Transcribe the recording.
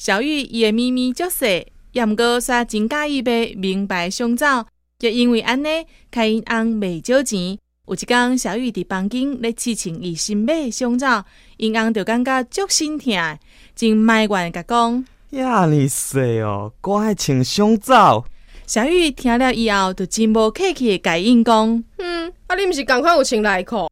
小玉伊个咪咪足细，也毋过煞真介意被名牌胸罩，就因为安尼，开因翁袂少钱。有一天，小玉伫房间咧试穿伊新买胸罩，因翁就感觉足心疼，真埋怨甲讲：呀，你细哦，我爱穿胸罩。小玉听了以后，就真无客气，甲因讲：哼，啊，你毋是赶快有穿内裤？